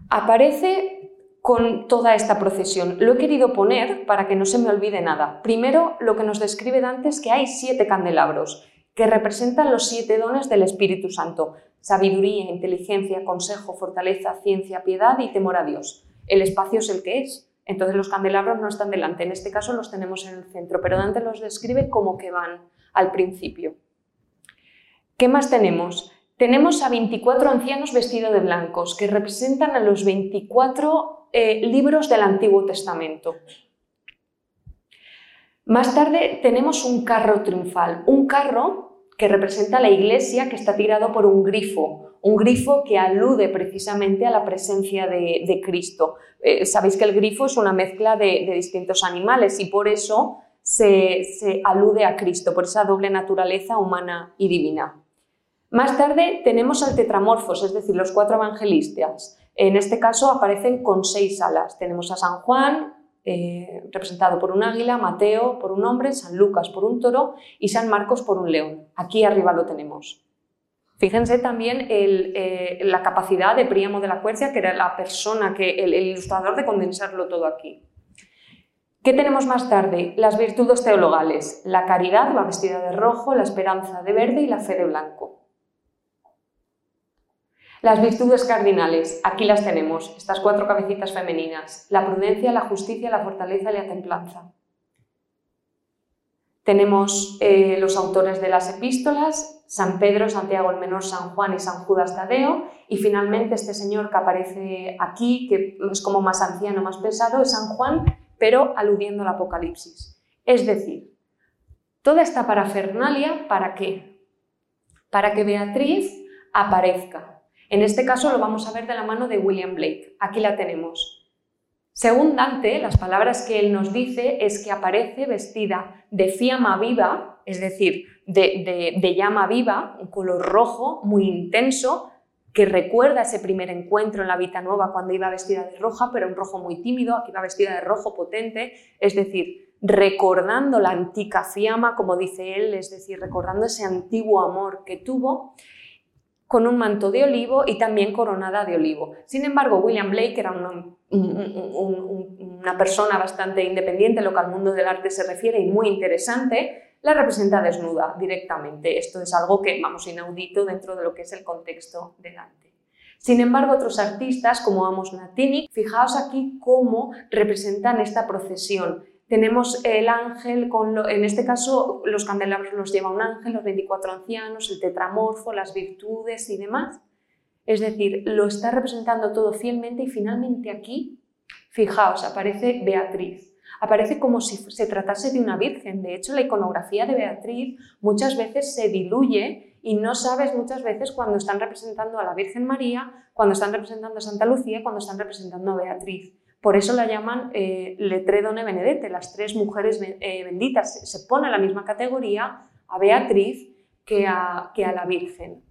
Aparece con toda esta procesión. Lo he querido poner para que no se me olvide nada. Primero, lo que nos describe Dante es que hay siete candelabros que representan los siete dones del Espíritu Santo, sabiduría, inteligencia, consejo, fortaleza, ciencia, piedad y temor a Dios. El espacio es el que es, entonces los candelabros no están delante, en este caso los tenemos en el centro, pero Dante los describe como que van al principio. ¿Qué más tenemos? Tenemos a 24 ancianos vestidos de blancos, que representan a los 24 eh, libros del Antiguo Testamento. Más tarde tenemos un carro triunfal, un carro que representa la iglesia que está tirado por un grifo, un grifo que alude precisamente a la presencia de, Cristo. Eh, sabéis que el grifo es una mezcla de, distintos animales y por eso se, se alude a Cristo, por esa doble naturaleza humana y divina. Más tarde tenemos al tetramorfos, es decir, los cuatro evangelistas. En este caso aparecen con seis alas. Tenemos a San Juan, eh, representado por un águila, Mateo por un hombre, San Lucas por un toro y San Marcos por un león. Aquí arriba lo tenemos. Fíjense también eh, la capacidad de Príamo de la Cuercia, que era la persona, que, el, ilustrador de condensarlo todo aquí. ¿Qué tenemos más tarde? Las virtudes teologales. La caridad la vestida de rojo, la esperanza de verde y la fe de blanco. Las virtudes cardinales, aquí las tenemos, estas cuatro cabecitas femeninas, la prudencia, la justicia, la fortaleza y la templanza. Tenemos eh, los autores de las epístolas, San Pedro, Santiago el Menor, San Juan y San Judas Tadeo, y finalmente este señor que aparece aquí, que es como más anciano, más pesado, es San Juan, pero aludiendo al Apocalipsis. Es decir, toda esta parafernalia, ¿para qué? Para que Beatriz aparezca, en este caso lo vamos a ver de la mano de William Blake. Aquí la tenemos. Según Dante, las palabras que él nos dice es que aparece vestida de fiamma viva, es decir, de, llama viva, un color rojo muy intenso, que recuerda ese primer encuentro en la Vita Nueva cuando iba vestida de roja, pero un rojo muy tímido, aquí va vestida de rojo potente, es decir, recordando la antica fiamma, como dice él, es decir, recordando ese antiguo amor que tuvo, con un manto de olivo y también coronada de olivo. Sin embargo, William Blake era una, persona bastante independiente en lo que al mundo del arte se refiere y muy interesante, la representa desnuda directamente. Esto es algo que, vamos, inaudito dentro de lo que es el contexto del arte. Sin embargo, otros artistas, como Amos Natini, fijaos aquí cómo representan esta procesión tenemos el ángel, con en este caso los candelabros los lleva un ángel, los 24 ancianos, el tetramorfo, las virtudes y demás. Es decir, lo está representando todo fielmente y finalmente aquí, fijaos, aparece Beatriz. Aparece como si se tratase de una virgen. De hecho, la iconografía de Beatriz muchas veces se diluye y no sabes muchas veces cuando están representando a la Virgen María, cuando están representando a Santa Lucía, cuando están representando a Beatriz. Por eso la llaman eh, Benedette, las tres mujeres eh, benditas. Se pone en la misma categoría a Beatriz que a, que a la Virgen.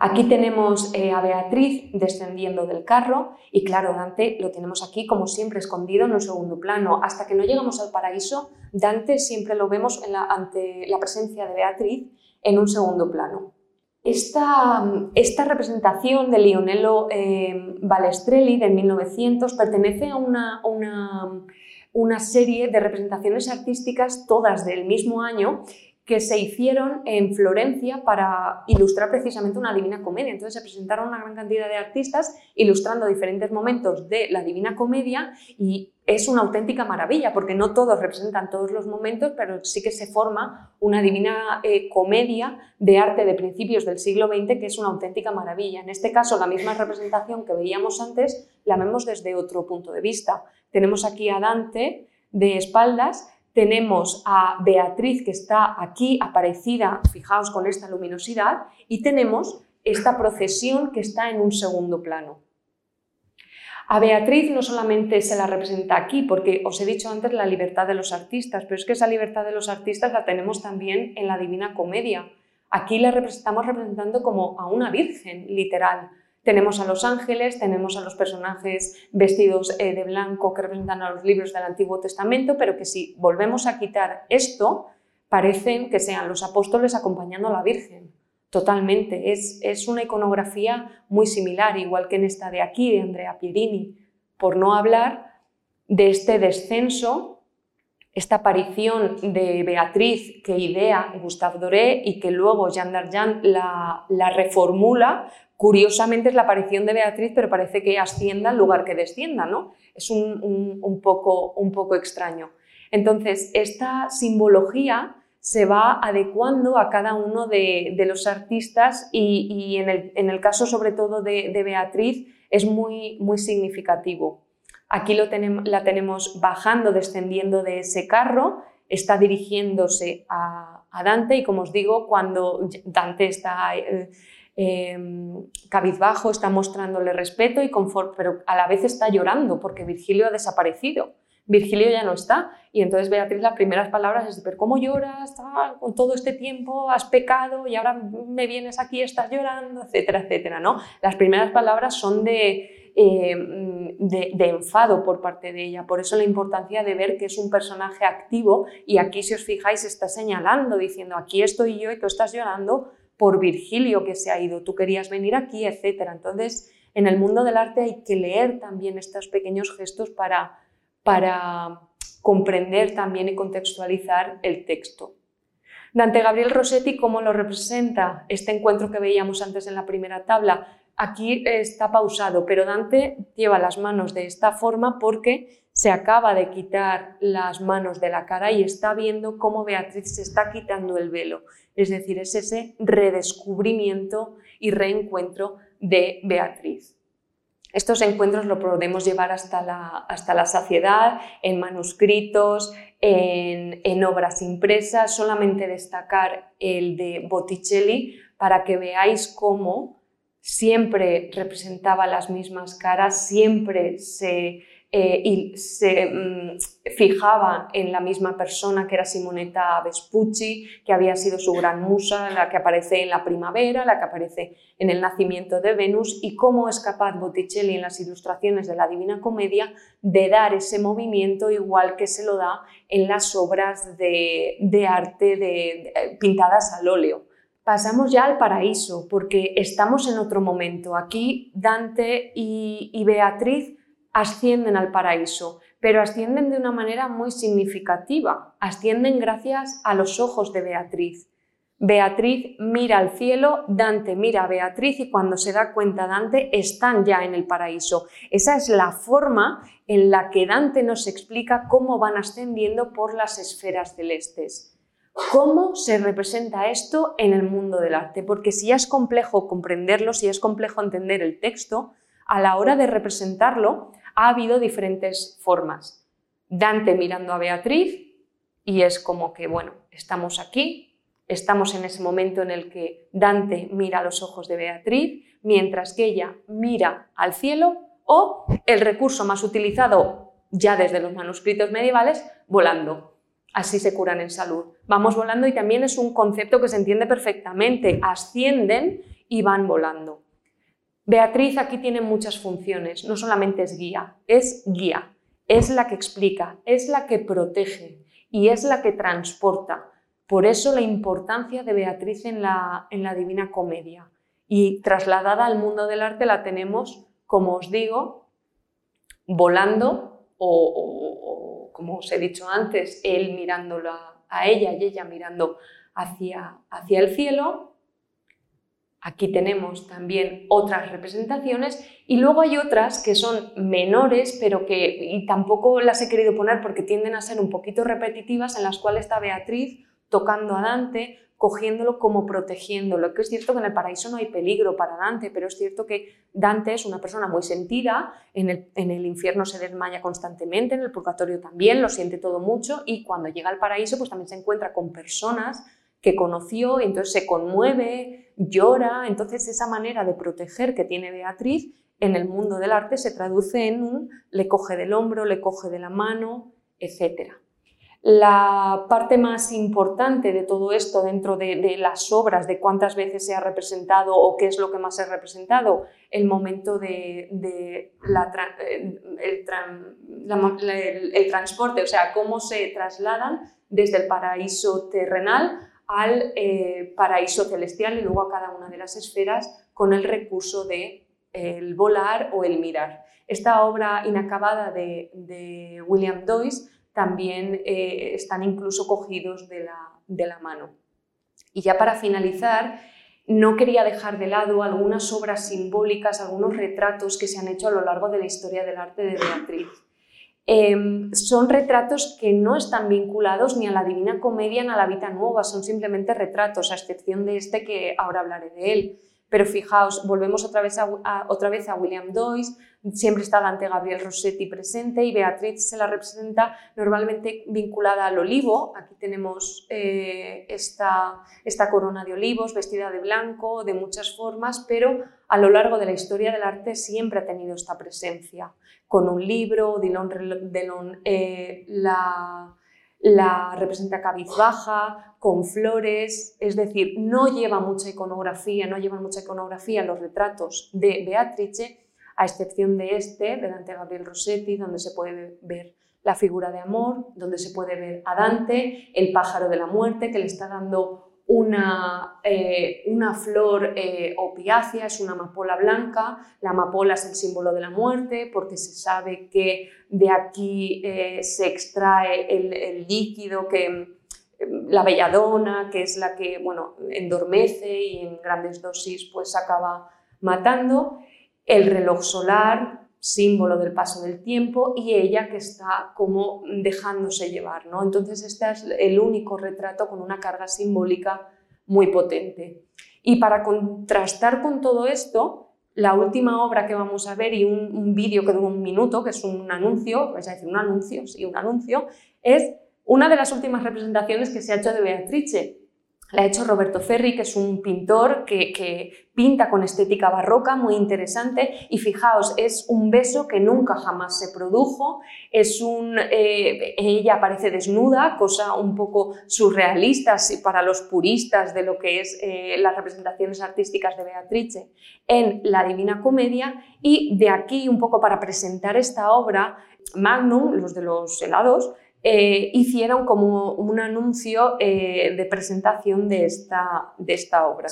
Aquí tenemos eh, a Beatriz descendiendo del carro y claro, Dante lo tenemos aquí como siempre escondido en un segundo plano. Hasta que no llegamos al paraíso, Dante siempre lo vemos ante la presencia de Beatriz en un segundo plano. Esta, representación de Lionello eh, Balestrelli de 1900 pertenece a una, una serie de representaciones artísticas, todas del mismo año, que se hicieron en Florencia para ilustrar precisamente una Divina Comedia. Entonces se presentaron una gran cantidad de artistas ilustrando diferentes momentos de la Divina Comedia y es una auténtica maravilla porque no todos representan todos los momentos, pero sí que se forma una Divina eh, Comedia de arte de principios del siglo XX que es una auténtica maravilla. En este caso, la misma representación que veíamos antes la vemos desde otro punto de vista. Tenemos aquí a Dante de espaldas tenemos a Beatriz que está aquí aparecida, fijaos con esta luminosidad, y tenemos esta procesión que está en un segundo plano. A Beatriz no solamente se la representa aquí, porque os he dicho antes la libertad de los artistas, pero es que esa libertad de los artistas la tenemos también en la Divina Comedia. Aquí la estamos representando como a una virgen, literal. Tenemos a los ángeles, tenemos a los personajes vestidos eh, de blanco que representan a los libros del Antiguo Testamento, pero que si volvemos a quitar esto, parecen que sean los apóstoles acompañando a la Virgen. Totalmente, es, es una iconografía muy similar, igual que en esta de aquí, de Andrea Pierini, por no hablar de este descenso, esta aparición de Beatriz que idea Gustave Doré y que luego Jean Darjan la, la reformula Curiosamente es la aparición de Beatriz, pero parece que ascienda en lugar que descienda, ¿no? Es un, poco, un poco extraño. Entonces, esta simbología se va adecuando a cada uno de, los artistas y, en, el, caso sobre todo de, Beatriz es muy, muy significativo. Aquí lo la tenemos bajando, descendiendo de ese carro, está dirigiéndose a, a Dante y como os digo, cuando Dante está... Eh, Em, cabizbajo, está mostrándole respeto y confort, pero a la vez está llorando porque Virgilio ha desaparecido. Virgilio ya no está. Y entonces Beatriz las primeras palabras es, pero ¿cómo lloras? Ah, con todo este tiempo has pecado y ahora me vienes aquí, estás llorando, etcétera, etcétera. ¿no? Las primeras palabras son de, em, de, de, enfado por parte de ella. Por eso la importancia de ver que es un personaje activo y aquí si os fijáis está señalando, diciendo, aquí estoy yo y tú estás llorando por Virgilio que se ha ido, tú querías venir aquí, etc. Entonces, en el mundo del arte hay que leer también estos pequeños gestos para, para comprender también y contextualizar el texto. Dante Gabriel Rossetti, ¿cómo lo representa este encuentro que veíamos antes en la primera tabla? Aquí está pausado, pero Dante lleva las manos de esta forma porque se acaba de quitar las manos de la cara y está viendo cómo Beatriz se está quitando el velo. Es decir, es ese redescubrimiento y reencuentro de Beatriz. Estos encuentros lo podemos llevar hasta la, hasta la saciedad, en manuscritos, en, en, obras impresas, solamente destacar el de Botticelli para que veáis cómo siempre representaba las mismas caras, siempre se eh, y se mm, fijaba en la misma persona que era Simonetta Vespucci, que había sido su gran musa, la que aparece en la primavera, la que aparece en el nacimiento de Venus, y cómo es capaz Botticelli en las ilustraciones de la Divina Comedia de dar ese movimiento igual que se lo da en las obras de, arte de, pintadas al óleo pasamos ya al paraíso, porque estamos en otro momento. Aquí Dante y, Beatriz ascienden al paraíso, pero ascienden de una manera muy significativa. Ascienden gracias a los ojos de Beatriz. Beatriz mira al cielo, Dante mira a Beatriz y cuando se da cuenta Dante están ya en el paraíso. Esa es la forma en la que Dante nos explica cómo van ascendiendo por las esferas celestes. ¿Cómo se representa esto en el mundo del arte? Porque si es complejo comprenderlo, si es complejo entender el texto, a la hora de representarlo ha habido diferentes formas. Dante mirando a Beatriz y es como que, bueno, estamos aquí, Estamos en ese momento en el que Dante mira a los ojos de Beatriz, mientras que ella mira al cielo, o el recurso más utilizado ya desde los manuscritos medievales, volando. Así se curan en salud. Vamos volando y también es un concepto que se entiende perfectamente. Ascienden y van volando. Beatriz aquí tiene muchas funciones, no solamente es guía, es guía, es la que explica, es la que protege y es la que transporta. Por eso la importancia de Beatriz en la, en la Divina Comedia. Y trasladada al mundo del arte la tenemos, como os digo, volando o, como os he dicho antes, él mirándola a ella y ella mirando hacia, hacia el cielo. Aquí tenemos también otras representaciones y luego hay otras que son menores, pero que y tampoco las he querido poner porque tienden a ser un poquito repetitivas, en las cuales está Beatriz tocando a Dante, cogiéndolo como protegiéndolo. Que es cierto que en el paraíso no hay peligro para Dante, pero es cierto que Dante es una persona muy sentida, en el, en el, infierno se desmaya constantemente, en el purgatorio también, lo siente todo mucho y cuando llega al paraíso pues también se encuentra con personas que conoció, y entonces se conmueve, llora, entonces esa manera de proteger que tiene Beatriz en el mundo del arte se traduce en un le coge del hombro, le coge de la mano, etcétera. La parte más importante de todo esto dentro de, las obras, de cuántas veces se ha representado o qué es lo que más se ha representado, el momento de, el, transporte, o sea, cómo se trasladan desde el paraíso terrenal al eh, paraíso celestial y luego a cada una de las esferas con el recurso de el volar o el mirar. Esta obra inacabada de, de William Doyce también eh, están incluso cogidos de la, mano. Y ya para finalizar, no quería dejar de lado algunas obras simbólicas, algunos retratos que se han hecho a lo largo de la historia del arte de Beatriz. Em, son retratos que no están vinculados ni a la Divina Comedia ni a la Vita Nueva, son simplemente retratos, a excepción de este que ahora hablaré de él. Pero fijaos, volvemos otra vez a, William Doyce, siempre está Dante Gabriel Rossetti presente y Beatriz se la representa normalmente vinculada al olivo. Aquí tenemos eh, esta corona de olivos vestida de blanco, de muchas formas, pero a lo largo de la historia del arte siempre ha tenido esta presencia. Con un libro, Dillon, eh, la, la representa cabizbaja, con flores, es decir, no lleva mucha iconografía, no llevan mucha iconografía los retratos de Beatrice, a excepción de este, de Dante Gabriel Rossetti, donde se puede ver la figura de amor, donde se puede ver a Dante, el pájaro de la muerte, que le está dando una, eh, una flor eh, opiácea, es una amapola blanca. La amapola es el símbolo de la muerte porque se sabe que de aquí eh, se extrae el, líquido que la belladona, que es la que bueno, endormece y en grandes dosis pues acaba matando. El reloj solar, símbolo del paso del tiempo, y ella que está como dejándose llevar. ¿no? Entonces este es el único retrato con una carga simbólica muy potente. Y para contrastar con todo esto, la última obra que vamos a ver y un, vídeo que dura un minuto, que es un anuncio, es decir, un anuncio, sí, un anuncio, es una de las últimas representaciones que se ha hecho de Beatrice. La ha hecho Roberto Ferri, que es un pintor que, pinta con estética barroca muy interesante. Y fijaos, es un beso que nunca jamás se produjo, es un, eh, ella aparece desnuda, cosa un poco surrealista para los puristas de lo que es eh, las representaciones artísticas de Beatrice en la Divina Comedia. Y de aquí un poco para presentar esta obra, Magnum, los de los helados, eh, hicieron como un anuncio eh, de presentación de esta, de esta obra.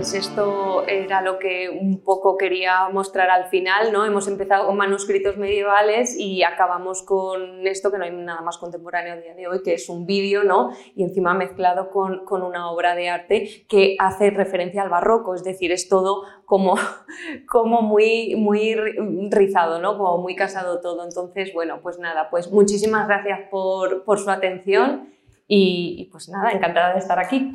Pues esto era lo que un poco quería mostrar al final, ¿no? Hemos empezado con manuscritos medievales y acabamos con esto que no hay nada más contemporáneo a día de hoy, que es un vídeo, ¿no? Y encima mezclado con, con una obra de arte que hace referencia al barroco, es decir, es todo como, como muy, muy rizado, ¿no? Como muy casado todo. Entonces, bueno, pues nada, pues muchísimas gracias por, por su atención y, y pues nada, encantada de estar aquí.